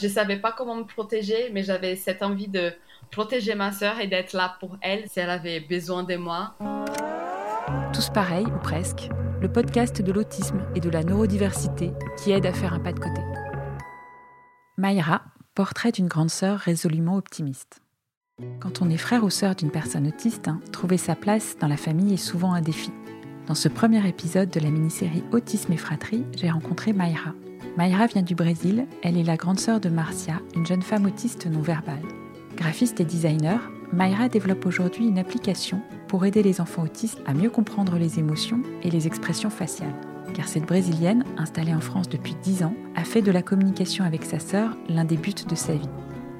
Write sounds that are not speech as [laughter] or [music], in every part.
Je savais pas comment me protéger, mais j'avais cette envie de protéger ma sœur et d'être là pour elle si elle avait besoin de moi. Tous pareils, ou presque, le podcast de l'autisme et de la neurodiversité qui aide à faire un pas de côté. Mayra, portrait d'une grande sœur résolument optimiste. Quand on est frère ou sœur d'une personne autiste, hein, trouver sa place dans la famille est souvent un défi. Dans ce premier épisode de la mini-série Autisme et fratrie, j'ai rencontré Mayra. Mayra vient du Brésil, elle est la grande sœur de Marcia, une jeune femme autiste non verbale. Graphiste et designer, Mayra développe aujourd'hui une application pour aider les enfants autistes à mieux comprendre les émotions et les expressions faciales. Car cette Brésilienne, installée en France depuis 10 ans, a fait de la communication avec sa sœur l'un des buts de sa vie.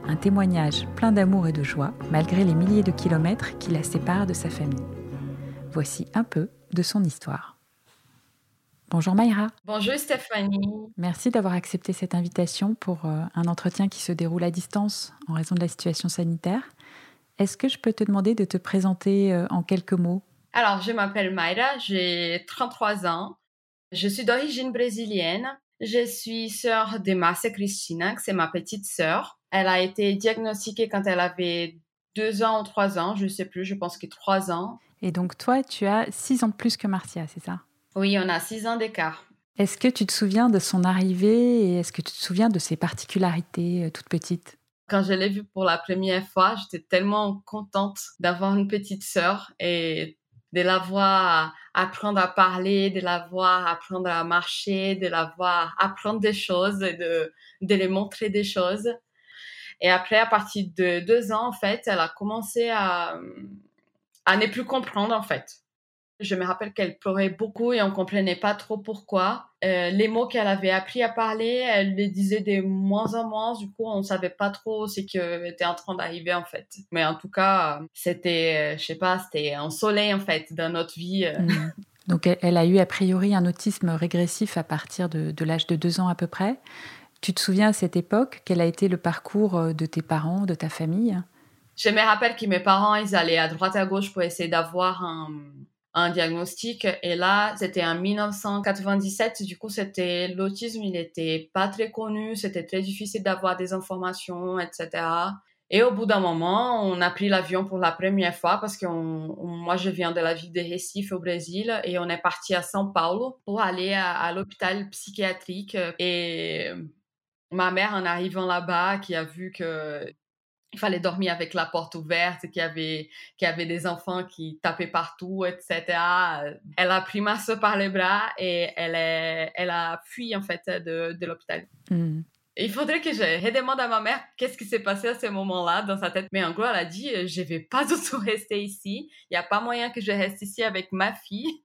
Un témoignage plein d'amour et de joie, malgré les milliers de kilomètres qui la séparent de sa famille. Voici un peu de son histoire. Bonjour Mayra. Bonjour Stéphanie. Merci d'avoir accepté cette invitation pour euh, un entretien qui se déroule à distance en raison de la situation sanitaire. Est-ce que je peux te demander de te présenter euh, en quelques mots? Alors, je m'appelle Mayra, j'ai 33 ans. Je suis d'origine brésilienne. Je suis sœur de Marcia Cristina, c'est ma petite sœur. Elle a été diagnostiquée quand elle avait deux ans ou trois ans, je ne sais plus, je pense que trois ans. Et donc toi, tu as six ans de plus que Marcia, c'est ça? Oui, on a six ans d'écart. Est-ce que tu te souviens de son arrivée et est-ce que tu te souviens de ses particularités euh, toutes petites Quand je l'ai vue pour la première fois, j'étais tellement contente d'avoir une petite sœur et de la voir apprendre à parler, de la voir apprendre à marcher, de la voir apprendre des choses et de, de les montrer des choses. Et après, à partir de deux ans, en fait, elle a commencé à, à ne plus comprendre, en fait. Je me rappelle qu'elle pleurait beaucoup et on comprenait pas trop pourquoi. Euh, les mots qu'elle avait appris à parler, elle les disait de moins en moins. Du coup, on savait pas trop ce qui était en train d'arriver en fait. Mais en tout cas, c'était, euh, je sais pas, c'était un soleil en fait dans notre vie. Euh. Mmh. Donc, elle a eu a priori un autisme régressif à partir de, de l'âge de deux ans à peu près. Tu te souviens à cette époque quel a été le parcours de tes parents, de ta famille? Je me rappelle que mes parents, ils allaient à droite à gauche pour essayer d'avoir un, un diagnostic. Et là, c'était en 1997. Du coup, c'était l'autisme, il n'était pas très connu. C'était très difficile d'avoir des informations, etc. Et au bout d'un moment, on a pris l'avion pour la première fois parce que moi, je viens de la ville de Recife au Brésil et on est parti à São Paulo pour aller à l'hôpital psychiatrique. Et ma mère, en arrivant là-bas, qui a vu que il fallait dormir avec la porte ouverte, qu'il y avait, qu'il y avait des enfants qui tapaient partout, etc. Elle a pris ma soeur par les bras et elle, est, elle a fui, en fait, de, de l'hôpital. Hmm. Il faudrait que je redemande à ma mère qu'est-ce qui s'est passé à ce moment-là dans sa tête. Mais en gros, elle a dit, je vais pas du tout [laughs] rester ici. Il n'y a pas moyen que je reste ici avec ma fille.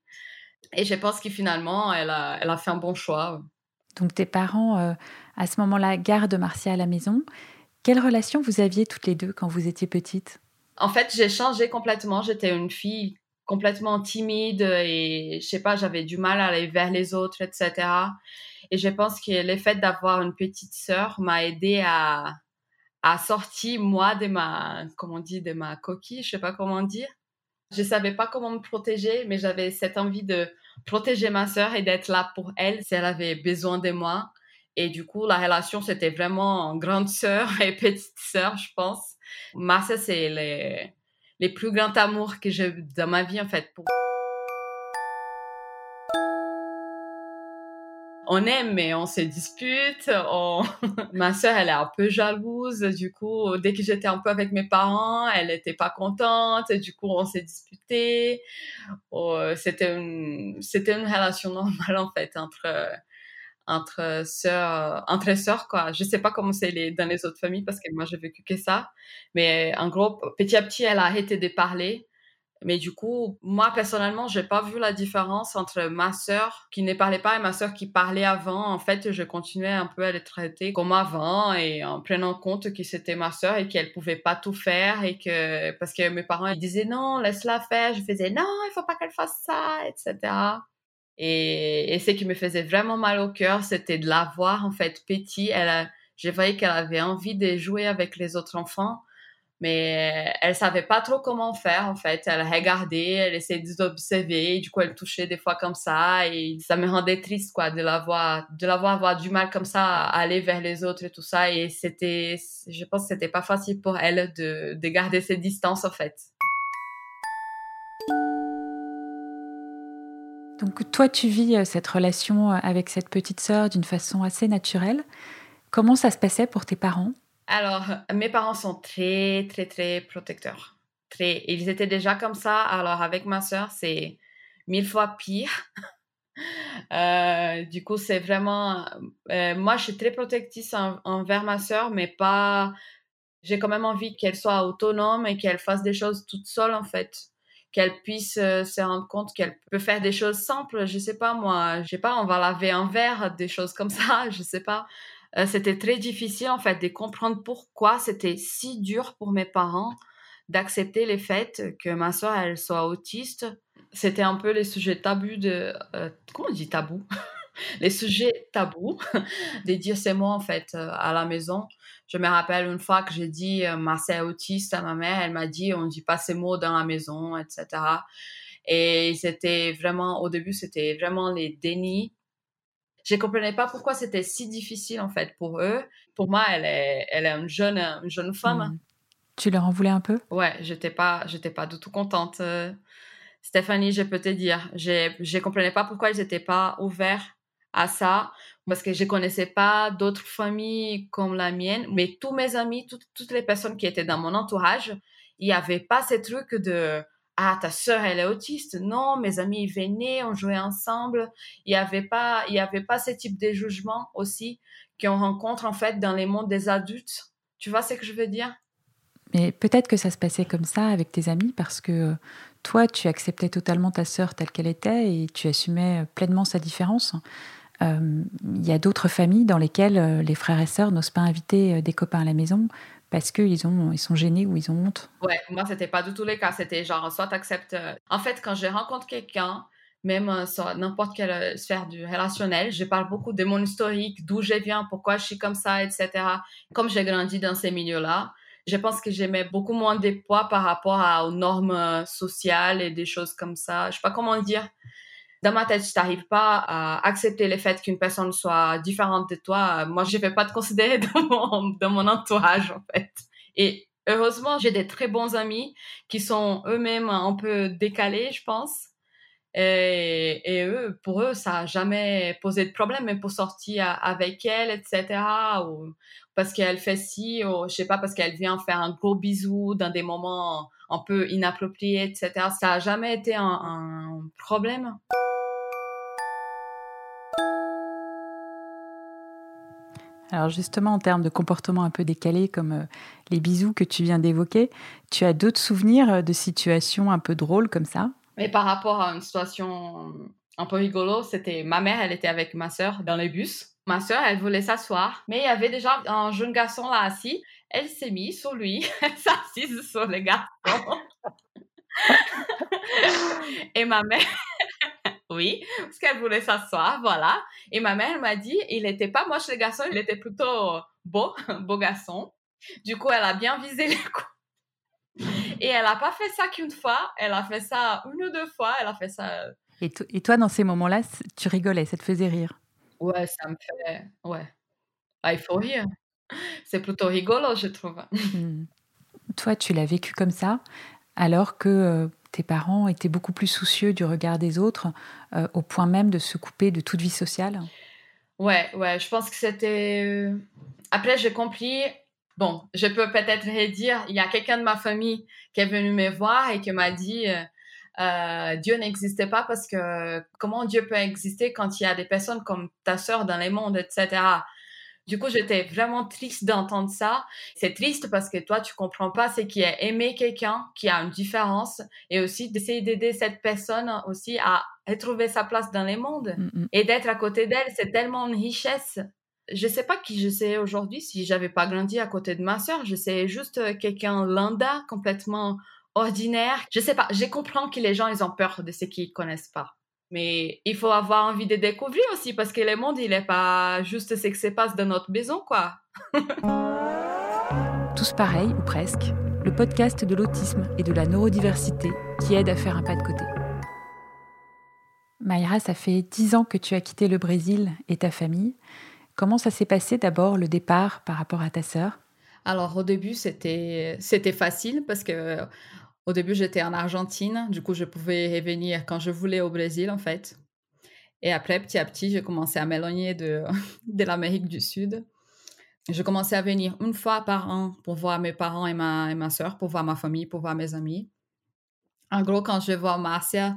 Et je pense que finalement, elle a, elle a fait un bon choix. Donc tes parents, euh, à ce moment-là, gardent Marcia à la maison. Quelle relation vous aviez toutes les deux quand vous étiez petites En fait, j'ai changé complètement. J'étais une fille complètement timide et je sais pas, j'avais du mal à aller vers les autres, etc. Et je pense que le fait d'avoir une petite sœur m'a aidé à, à sortir moi de ma, comment on dit, de ma coquille, je sais pas comment dire. Je savais pas comment me protéger, mais j'avais cette envie de protéger ma sœur et d'être là pour elle si elle avait besoin de moi. Et du coup, la relation, c'était vraiment grande sœur [laughs] et petite sœur, je pense. Marcia, c'est les, les plus grands amours que j'ai dans ma vie, en fait. On aime, mais on se dispute. [laughs] Ma sœur, elle est un peu jalouse. Du coup, dès que j'étais un peu avec mes parents, elle n'était pas contente. Du coup, on s'est disputé. Oh, c'était une, c'était une relation normale, en fait, entre entre sœurs, entre sœurs, quoi. Je sais pas comment c'est les, dans les autres familles parce que moi, j'ai vécu que ça. Mais en gros, petit à petit, elle a arrêté de parler. Mais du coup, moi, personnellement, j'ai pas vu la différence entre ma sœur qui ne parlait pas et ma sœur qui parlait avant. En fait, je continuais un peu à les traiter comme avant et en prenant compte que c'était ma sœur et qu'elle pouvait pas tout faire et que, parce que mes parents, ils disaient non, laisse-la faire. Je faisais non, il faut pas qu'elle fasse ça, etc. Et, ce qui me faisait vraiment mal au cœur, c'était de la voir en fait petit. Elle, je voyais qu'elle avait envie de jouer avec les autres enfants, mais elle savait pas trop comment faire en fait. Elle regardait, elle essayait d'observer, du coup elle touchait des fois comme ça et ça me rendait triste quoi de la voir, de la voir avoir du mal comme ça à aller vers les autres et tout ça et c'était, je pense que c'était pas facile pour elle de, de garder ses distances en fait. Donc toi tu vis euh, cette relation euh, avec cette petite sœur d'une façon assez naturelle. Comment ça se passait pour tes parents? Alors, mes parents sont très, très, très protecteurs. Très, ils étaient déjà comme ça. Alors, avec ma sœur, c'est mille fois pire. [laughs] Euh, du coup, c'est vraiment. Moi, je suis très protectrice envers ma sœur, mais pas. J'ai quand même envie qu'elle soit autonome et qu'elle fasse des choses toute seule, en fait. Qu'elle puisse euh, se rendre compte qu'elle peut faire des choses simples. Je sais pas, moi. Je sais pas, on va laver un verre, des choses comme ça. [laughs] Je sais pas. Euh, c'était très difficile en fait de comprendre pourquoi c'était si dur pour mes parents d'accepter les faits que ma soeur elle soit autiste. C'était un peu les sujets tabous de euh, comment on dit tabou? [laughs] les sujets tabous [laughs] de dire ces mots en fait euh, à la maison. Je me rappelle une fois que j'ai dit ma soeur est autiste à ma mère, elle m'a dit on dit pas ces mots dans la maison, etc. Et c'était vraiment au début c'était vraiment les dénis je comprenais pas pourquoi c'était si difficile en fait pour eux. Pour moi, elle est, elle est une jeune, une jeune femme. Hmm. Tu leur en voulais un peu? Ouais, j'étais pas, j'étais pas du tout contente. Euh, Stéphanie, je peux te dire, je, je comprenais pas pourquoi ils n'étaient pas ouverts à ça parce que je connaissais pas d'autres familles comme la mienne, mais tous mes amis, toutes, les personnes qui étaient dans mon entourage, il n'y avait pas ce truc de ah ta sœur elle est autiste non mes amis venaient on jouait ensemble. Il y avait pas il y avait pas ce type de jugement aussi qu'on rencontre en fait dans les mondes des adultes. Tu vois ce que je veux dire? Mais peut-être que ça se passait comme ça avec tes amis parce que toi tu acceptais totalement ta sœur telle qu'elle était et tu assumais pleinement sa différence. euh, il y a d'autres familles dans lesquelles euh, les frères et sœurs n'osent pas inviter euh, des copains à la maison parce qu'ils ils sont gênés ou ils ont honte Ouais, moi, c'était pas du tout le cas. C'était genre, soit acceptes. Euh, en fait, quand je rencontre quelqu'un, même euh, sur n'importe quelle euh, sphère du relationnel, je parle beaucoup de mon historique, d'où je viens, pourquoi je suis comme ça, etc. Comme j'ai grandi dans ces milieux-là, je pense que j'aimais beaucoup moins de poids par rapport aux normes sociales et des choses comme ça. Je sais pas comment dire dans ma tête, tu n'arrives pas à accepter le fait qu'une personne soit différente de toi, moi, je ne vais pas te considérer [laughs] dans mon, dans mon entourage, en fait. Et heureusement, j'ai des très bons amis qui sont eux-mêmes un peu décalés, je pense. Et, eux, pour eux, ça n'a jamais posé de problème, même pour sortir avec elle, etc. Ou parce qu'elle fait ci, ou je sais pas, parce qu'elle vient faire un gros bisou dans des moments un peu inappropriés, etc. Ça n'a jamais été un, un problème? Alors justement, en termes de comportement un peu décalé, comme euh, les bisous que tu viens d'évoquer, tu as d'autres souvenirs euh, de situations un peu drôles comme ça? Mais par rapport à une situation un peu rigolo, c'était ma mère, elle était avec ma sœur dans les bus. Ma sœur, elle voulait s'asseoir, mais il y avait déjà un jeune garçon là assis. Elle s'est mise sur lui, [laughs] elle s'est assise sur le garçon. Et ma mère, [laughs] oui, parce qu'elle voulait s'asseoir, voilà. Et ma mère m'a dit, il n'était pas moche le garçon, il était plutôt beau, [laughs] beau garçon. Du coup, elle a bien visé les coups. Et elle n'a pas fait ça qu'une fois, elle a fait ça une ou deux fois, elle a fait ça. Et, et toi, dans ces moments-là, tu rigolais, ça te faisait rire? Ouais, ça me fait. Ouais. Ah, il faut rire. C'est plutôt rigolo, je trouve. Hmm. Toi, tu l'as vécu comme ça, alors que euh, tes parents étaient beaucoup plus soucieux du regard des autres, euh, au point même de se couper de toute vie sociale? Ouais, ouais, je pense que c'était. Après, j'ai compris. Bon, je peux peut-être redire, il y a quelqu'un de ma famille qui est venu me voir et qui m'a dit euh, Dieu n'existait pas parce que comment Dieu peut exister quand il y a des personnes comme ta sœur dans les mondes, etc. Du coup, j'étais vraiment triste d'entendre ça. C'est triste parce que toi, tu comprends pas ce qui est aimer quelqu'un qui a une différence et aussi d'essayer d'aider cette personne aussi à retrouver sa place dans les mondes mm, mm. et d'être à côté d'elle. C'est tellement une richesse. Je sais pas qui je sais aujourd'hui si j'avais pas grandi à côté de ma sœur. Je sais juste quelqu'un lambda, complètement ordinaire. Je sais pas. Je comprends que les gens, ils ont peur de ce qu'ils connaissent pas. Mais il faut avoir envie de découvrir aussi parce que le monde, il n'est pas juste ce qui se passe dans notre maison, quoi. [laughs] Tous pareils, ou presque. le podcast de l'autisme et de la neurodiversité qui aide à faire un pas de côté. Mayra, ça fait dix ans que tu as quitté le Brésil et ta famille. Comment ça s'est passé d'abord le départ par rapport à ta sœur? Alors au début c'était c'était facile parce que au début j'étais en Argentine, du coup je pouvais revenir quand je voulais au Brésil en fait. Et après petit à petit j'ai commencé à m'éloigner de [laughs] de l'Amérique du Sud. Je commençais à venir une fois par an pour voir mes parents et ma, et ma soeur, pour voir ma famille, pour voir mes amis. En gros, quand je vois Marcia,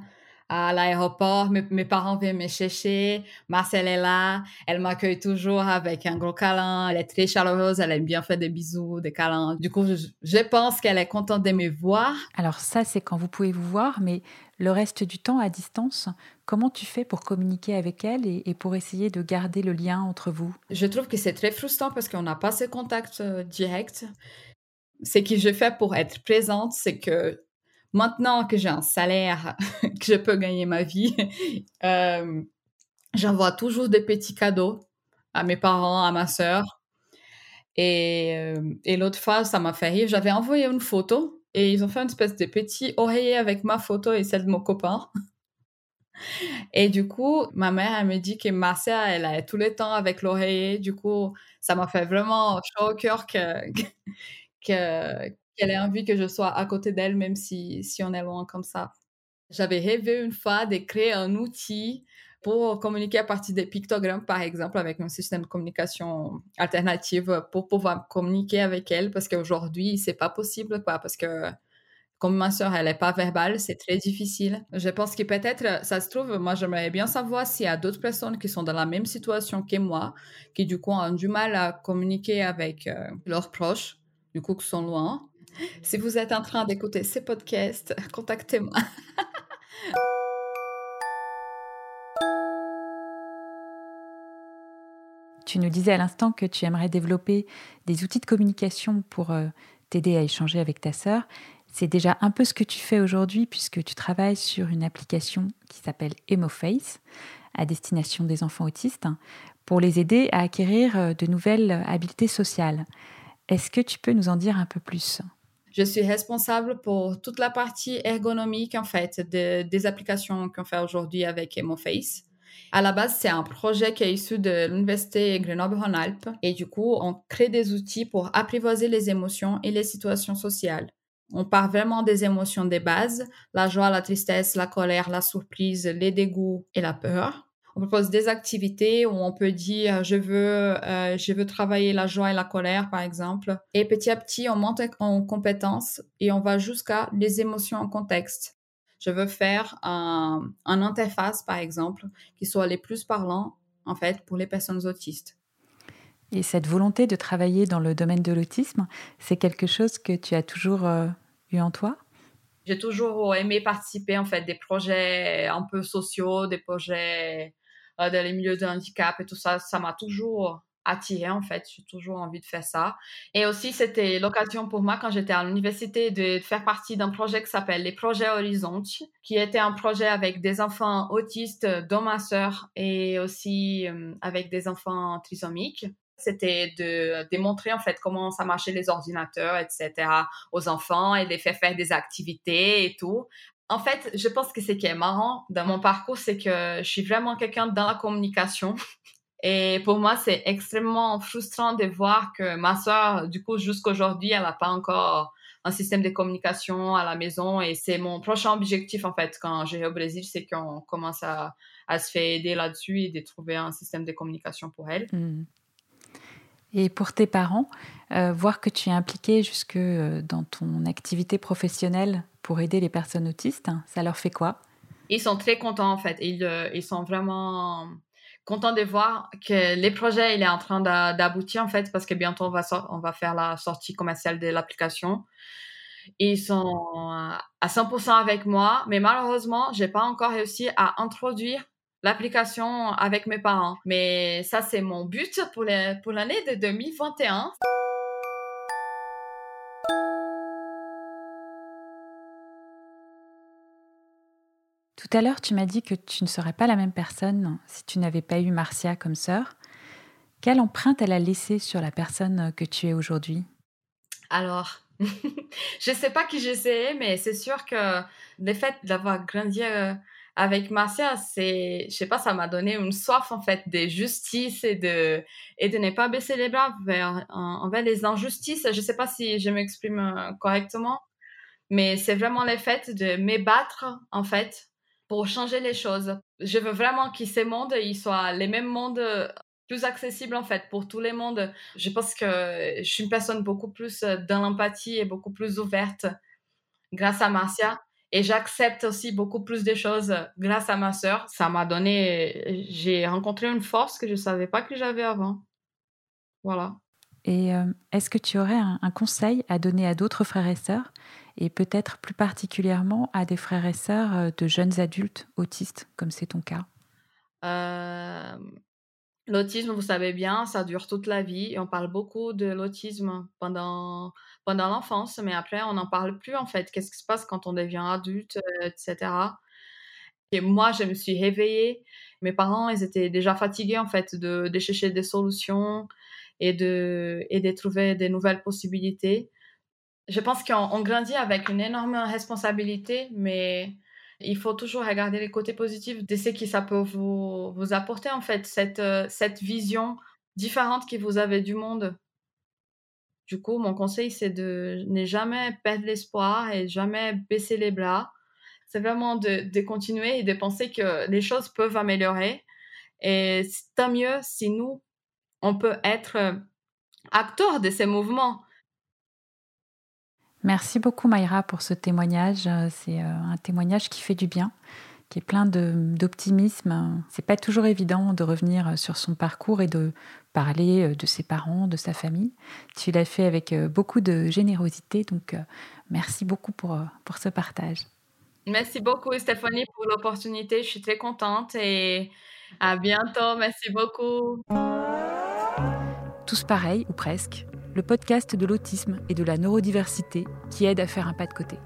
à l'aéroport, mes, parents viennent me chercher, Marcel est là, elle m'accueille toujours avec un gros câlin, elle est très chaleureuse, elle aime bien faire des bisous, des câlins. Du coup, je, pense qu'elle est contente de me voir. Alors ça, c'est quand vous pouvez vous voir, mais le reste du temps à distance, comment tu fais pour communiquer avec elle et, et pour essayer de garder le lien entre vous? Je trouve que c'est très frustrant parce qu'on n'a pas ce contact euh, direct. Ce que je fais pour être présente, c'est que Maintenant que j'ai un salaire, [laughs] que je peux gagner ma vie, [laughs] euh, j'envoie toujours des petits cadeaux à mes parents, à ma sœur. Et, euh, et l'autre fois, ça m'a fait rire. J'avais envoyé une photo et ils ont fait une espèce de petit oreiller avec ma photo et celle de mon copain. [laughs] Et du coup, ma mère, elle me dit que Marcia, elle est tout le temps avec l'oreiller. Du coup, ça m'a fait vraiment chaud au cœur que, que, qu'elle ait envie que je sois à côté d'elle, même si, si on est loin comme ça. J'avais rêvé une fois de créer un outil pour communiquer à partir des pictogrammes, par exemple, avec un système de communication alternative pour pouvoir communiquer avec elle, parce qu'aujourd'hui, c'est pas possible, quoi, parce que comme ma soeur, elle n'est pas verbale, c'est très difficile. Je pense que peut-être, ça se trouve, moi, j'aimerais bien savoir s'il y a d'autres personnes qui sont dans la même situation que moi, qui du coup ont du mal à communiquer avec euh, leurs proches, du coup, qui sont loin. Si vous êtes en train d'écouter ces podcasts, [laughs] contactez-moi. [laughs] tu nous disais à l'instant que tu aimerais développer des outils de communication pour euh, t'aider à échanger avec ta sœur. C'est déjà un peu ce que tu fais aujourd'hui puisque tu travailles sur une application qui s'appelle EmoFace à destination des enfants autistes pour les aider à acquérir euh, de nouvelles habiletés sociales. Est-ce que tu peux nous en dire un peu plus? Je suis responsable pour toute la partie ergonomique, en fait, des applications qu'on fait aujourd'hui avec EmoFace. À la base, c'est un projet qui est issu de l'Université Grenoble-Rhône-Alpes. Et du coup, on crée des outils pour apprivoiser les émotions et les situations sociales. On part vraiment des émotions des bases, la joie, la tristesse, la colère, la surprise, les dégoûts et la peur propose des activités où on peut dire je veux euh, je veux travailler la joie et la colère par exemple. Et petit à petit on monte en compétences et on va jusqu'à les émotions en contexte. Je veux faire un, interface par exemple qui soit les plus parlants en fait pour les personnes autistes. Et cette volonté de travailler dans le domaine de l'autisme c'est quelque chose que tu as toujours euh, eu en toi? J'ai toujours aimé participer en fait des projets un peu sociaux, des projets euh, dans les milieux de handicap et tout ça, ça m'a toujours attiré en fait. J'ai toujours envie de faire ça. Et aussi, c'était l'occasion pour moi quand j'étais à l'université de faire partie d'un projet qui s'appelle les projets Horizon, qui était un projet avec des enfants autistes, dont ma sœur, et aussi euh, avec des enfants trisomiques. C'était de démontrer en fait comment ça marchait les ordinateurs, etc. aux enfants et les faire faire des activités et tout. En fait, je pense que ce qui est marrant dans mon parcours, c'est que je suis vraiment quelqu'un dans la communication. [laughs] Et pour moi, c'est extrêmement frustrant de voir que ma soeur, du coup, jusqu'aujourd'hui, elle n'a pas encore un système de communication à la maison. Et c'est mon prochain objectif, en fait, quand j'irai au Brésil, c'est qu'on commence à, se faire aider là-dessus et de trouver un système de communication pour elle. Mmh. Et pour tes parents, euh, voir que tu es impliqué jusque euh, dans ton activité professionnelle pour aider les personnes autistes, hein, ça leur fait quoi? Ils sont très contents en fait. Ils, euh, ils sont vraiment contents de voir que les projets il est en train d'aboutir en fait parce que bientôt on va, on va faire la sortie commerciale de l'application. Ils sont à 100% avec moi, mais malheureusement, j'ai pas encore réussi à introduire l'application avec mes parents. Mais ça, c'est mon but pour l'année pour de 2021. Tout à l'heure, tu m'as dit que tu ne serais pas la même personne si tu n'avais pas eu Marcia comme sœur. Quelle empreinte elle a laissée sur la personne que tu es aujourd'hui? Alors, [laughs] je sais pas qui j'essayais, mais c'est sûr que le fait d'avoir grandi euh, avec Marcia, c'est, je sais pas, ça m'a donné une soif en fait de justice et de et de ne pas baisser les bras envers, envers les injustices. Je sais pas si je m'exprime euh, correctement, mais c'est vraiment le fait de m'ébattre en fait pour changer les choses. Je veux vraiment que ces mondes soient les mêmes mondes plus accessible en fait pour tous les mondes. Je pense que je suis une personne beaucoup plus euh, dans l'empathie et beaucoup plus ouverte grâce à Marcia. Et j'accepte aussi beaucoup plus de choses grâce à ma sœur. Ça m'a donné, j'ai rencontré une force que je ne savais pas que j'avais avant. Voilà. Et euh, est-ce que tu aurais un, conseil à donner à d'autres frères et sœurs, et peut-être plus particulièrement à des frères et sœurs euh, de jeunes adultes autistes, comme c'est ton cas? L'autisme, vous savez bien, ça dure toute la vie et on parle beaucoup de l'autisme pendant, pendant l'enfance, mais après, on n'en parle plus en fait. Qu'est-ce qui se passe quand on devient adulte, euh, etc. Et moi, je me suis réveillée. Mes parents, ils étaient déjà fatigués en fait de, de chercher des solutions et de, et de trouver des nouvelles possibilités. Je pense qu'on grandit avec une énorme responsabilité, mais il faut toujours regarder les côtés positifs de ce que ça peut vous, apporter, en fait, cette, euh, cette vision différente que vous avez du monde. Du coup, mon conseil, c'est de ne jamais perdre l'espoir et jamais baisser les bras. C'est vraiment de, de, continuer et de penser que les choses peuvent améliorer. Et tant mieux si nous, on peut être euh, acteurs de ces mouvements. Merci beaucoup Mayra pour ce témoignage. Euh, c'est euh, un témoignage qui fait du bien, qui est plein d'optimisme. C'est pas toujours évident de revenir sur son parcours et de parler euh, de ses parents, de sa famille. Tu l'as fait avec beaucoup de générosité, donc merci beaucoup pour, pour ce partage. Merci beaucoup Stéphanie pour l'opportunité. Je suis très contente et à bientôt. Merci beaucoup. Tous pareils ou presque le podcast de l'autisme et de la neurodiversité qui aide à faire un pas de côté.